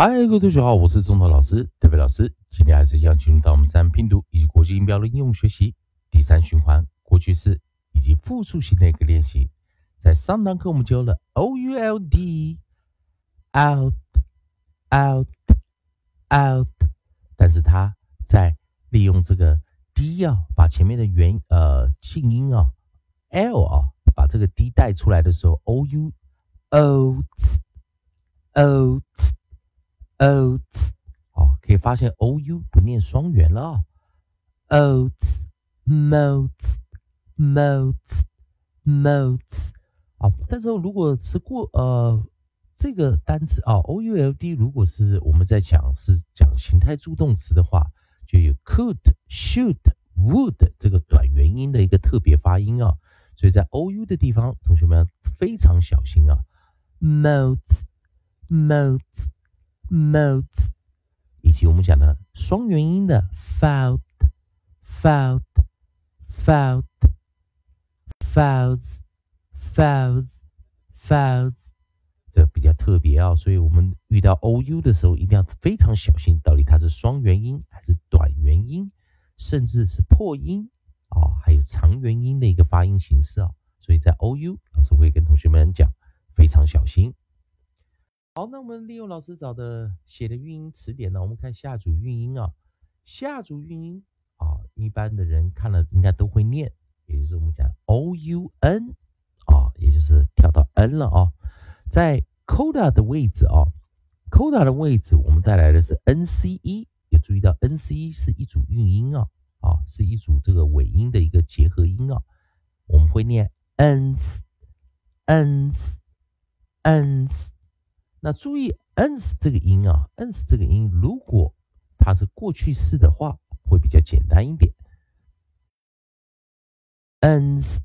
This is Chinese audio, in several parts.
嗨，各位同学好，我是中头老师特别老师。今天还是一样进入到我们自然拼读以及国际音标的应用学习第三循环过去式以及复数型的一个练习。在上堂课我们教了 o u l d out out out，但是它在利用这个 d 啊，把前面的元呃静音啊 l 啊，把这个 d 带出来的时候，o u o t o t oats，哦，可以发现 o u 不念双元了啊。Oats mots mots mots 啊，但是如果是过呃这个单词啊，o u l d，如果是我们在讲是讲形态助动词的话，就有 could、should、would 这个短元音的一个特别发音啊，所以在 o u 的地方，同学们非常小心啊，moat、moat、moat，以及我们讲的双元音的 found、found、found、fouls。Files, files，这比较特别啊，所以我们遇到 o u 的时候，一定要非常小心，到底它是双元音还是短元音，甚至是破音啊，还有长元音的一个发音形式啊。所以在 o u，老师会跟同学们讲，非常小心。好，那我们利用老师找的写的韵音词典呢，我们看下组韵音啊，下组韵音啊，一般的人看了应该都会念，也就是我们讲 o u n。啊，也就是跳到 n 了啊，在 coda 的位置啊，coda 的位置，我们带来的是 nce，也注意到 nce 是一组韵音啊，啊，是一组这个尾音的一个结合音啊，我们会念 n s n s n s 那注意 ens 这个音啊，ens 这个音，如果它是过去式的话，会比较简单一点，ens。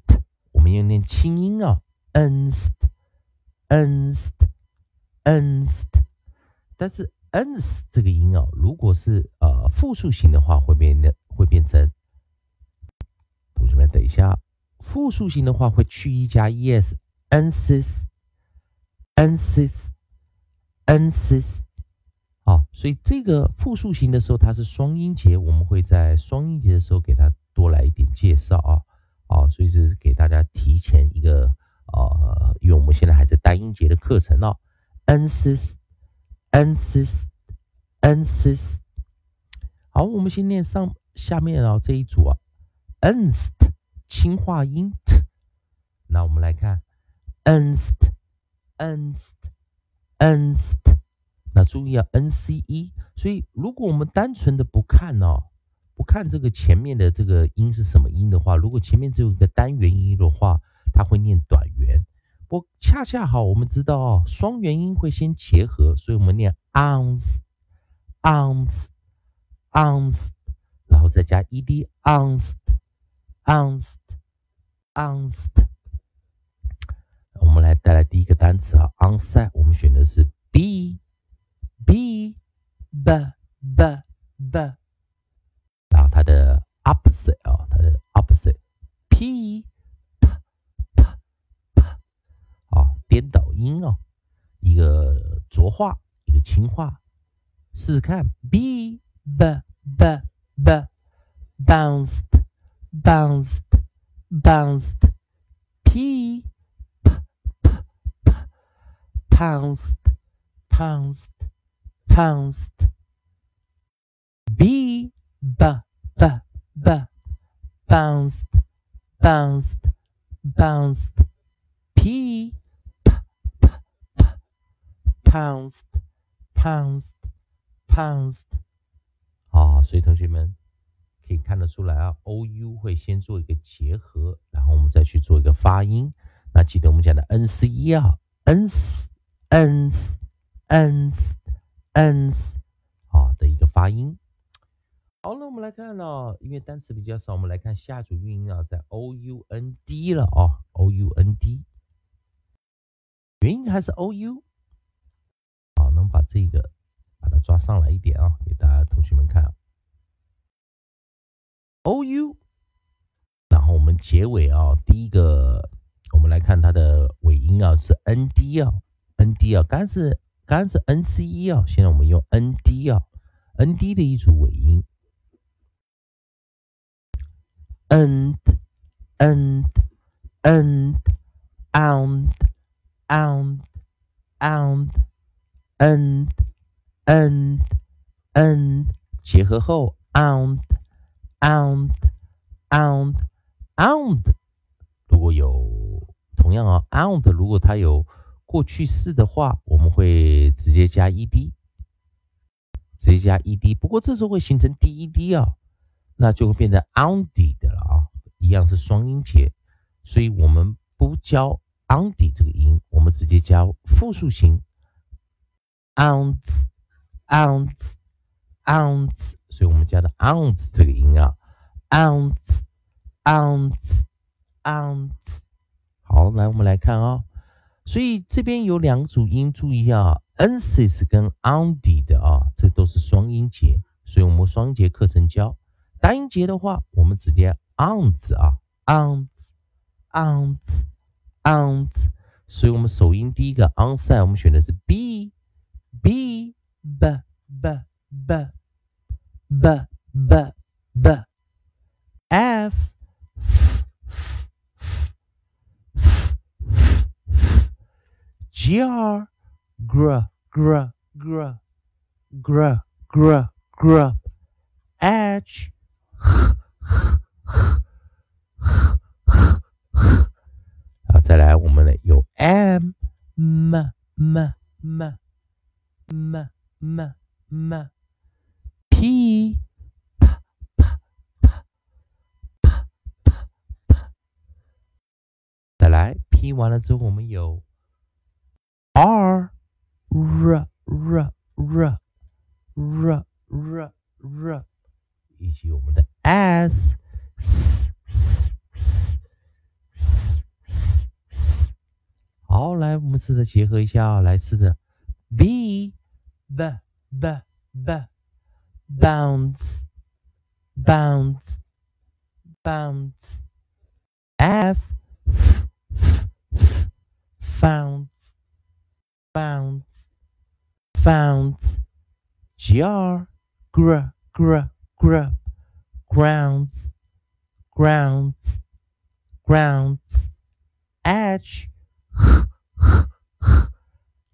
我们要念清音啊，ens，ens，ens，但是 ens 这个音啊，如果是呃复数型的话，会变的会变成，同学们等一下，复数型的话会去一加 es nss en sis，啊，所以这个复数型的时候，它是双音节，我们会在双音节的时候给它多来一点介绍啊。好，所以这是给大家提前一个呃，因为我们现在还在单音节的课程哦。ensis，ensis，ensis。好，我们先念上下面啊这一组啊，enst 轻化音 t。那我们来看 en st，en st Ernst，。那注意啊，nce。所以如果我们单纯的不看哦。不看这个前面的这个音是什么音的话，如果前面只有一个单元音的话，它会念短元。不恰恰好，我们知道哦，双元音会先结合，所以我们念 ounce，ounce，ounce，然后再加 ed，ounce，ounce，ounce。我们来带来第一个单词啊，onset，我们选的是 b，b，b，b，b。啊，它的 opposite 啊，它的 opposite，p p p p，啊，颠倒音哦，一个浊化，一个轻化，试试看，b b b b，bounced bounced bounced，p p p pounced, pounced pounced，b b b b bounced bounced bounced p p p p pounced pounced pounced 啊，所以同学们可以看得出来啊，o u 会先做一个结合，然后我们再去做一个发音。那记得我们讲的 n c e 啊，ens nsnsns 啊的一个发音。好，那我们来看呢，因为单词比较少，我们来看下组韵音啊，在 o u n d 了啊，o u n d，元音还是 o u。好，那我们把这个把它抓上来一点啊，给大家同学们看，o u，然后我们结尾啊，第一个我们来看它的尾音啊是 n d 啊，n d 啊，刚是刚是 n c e 啊，现在我们用 n d 啊，n d 的一组尾音，and and and and and and and and and 结合后 and and and and 如果有同样啊，and 如果它有过去式的话，我们会直接加 ed，直接加 ed。不过这时候会形成 ded 啊，那就会变成 ondy 的了啊，一样是双音节，所以我们不教 ondy 这个音，我们直接加复数形 ounce，ounce，ounce，所以我们加的 ounce 这个音啊，ounce，ounce，ounce。好，来我们来看啊。所以这边有两组音，注意一下，ansis 跟 ondy 的啊，这都是双音节，所以我们双节课程教。单音节的话，我们直接 ounce 啊，ounce，ounce，ounce。所以我们首音第一个 o n s i d e 我们选的是 b，b，b，b，b，b，b，f gr, gr, gr, gr, gr, gr, gr, h, h, h, h, 再来，我们呢有 m, m, m, m, m, m, m, p, p, p, p, p, p, 再来 p 完了之后，我们有。r r r r r r r 以及我们的 s s s s s s 好，来，我们试着结合一下啊，来试着 b b b b bounce bounce bounce f found bounce, Found, gr, gr, gr, gr, grounds, grounds, grounds, edge,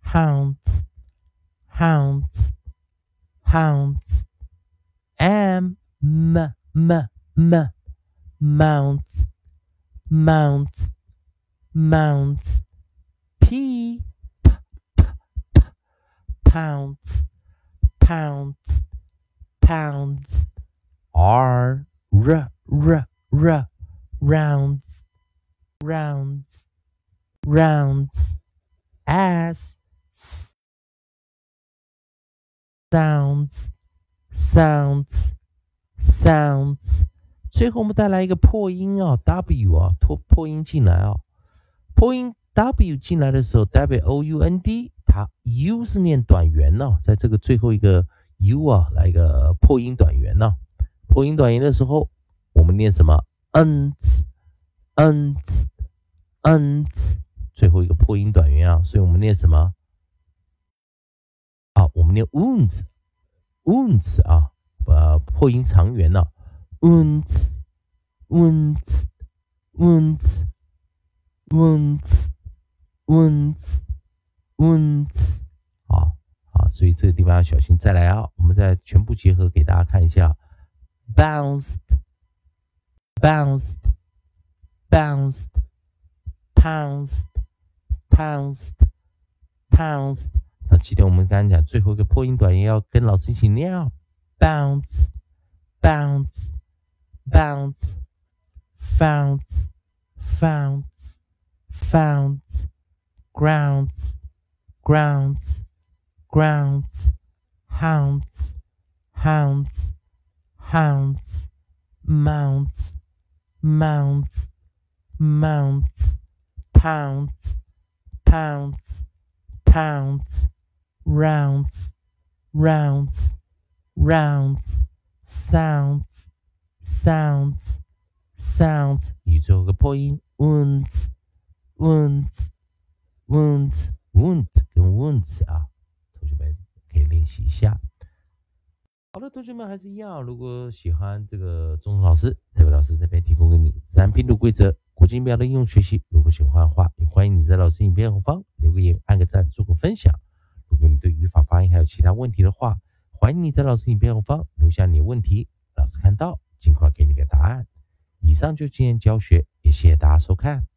hounds, hounds, hounds, m, m, m, m, mounts, mounts, mounts, p, pounds, pounds, pounds. R, r, r, r, rounds, rounds, rounds. S, sounds, sounds, sounds. 最后我们带来一个破音啊，W 啊，破破音进来啊，破音 W 进来的时候，W O U N D。 它 u 是念短元呢，在这个最后一个 u 啊，来一个破音短元呢。破音短元的时候，我们念什么？n z n z n z 最后一个破音短元啊，所以我们念什么？啊，我们念 wounds wounds 啊，呃，破音长元呢，wounds wounds wounds wounds wounds wounds，好好，所以这个地方要小心。再来啊，我们再全部结合给大家看一下，bounced，bounced，bounced，pounced，pounced pounced。那记得我们刚刚讲最后一个破音短音要跟老师一起念，bounce，bounce，bounce，found，found，grounds。grounds, grounds, hounds, hounds, hounds, mounts, mounts, mounts, pounds, pounds, pounds, rounds, rounds, rounds, sounds, sounds, sounds. 宇宙个破音 Wounds, wounds, 啊，同学们可以练，习一下。好的，同学们还是一样，如果喜欢这个钟老师，特别老师这边提供给你自然拼读规则、国际音标的应用学习。如果喜欢的话，也欢迎你在老师影片后方留个言、按个赞、做个分享。如果你对语法、发音还有其他问题的话，欢迎你在老师影片后方留下你的问题，老师看到尽快给你个答案。以上就今天教学，也谢谢大家收看。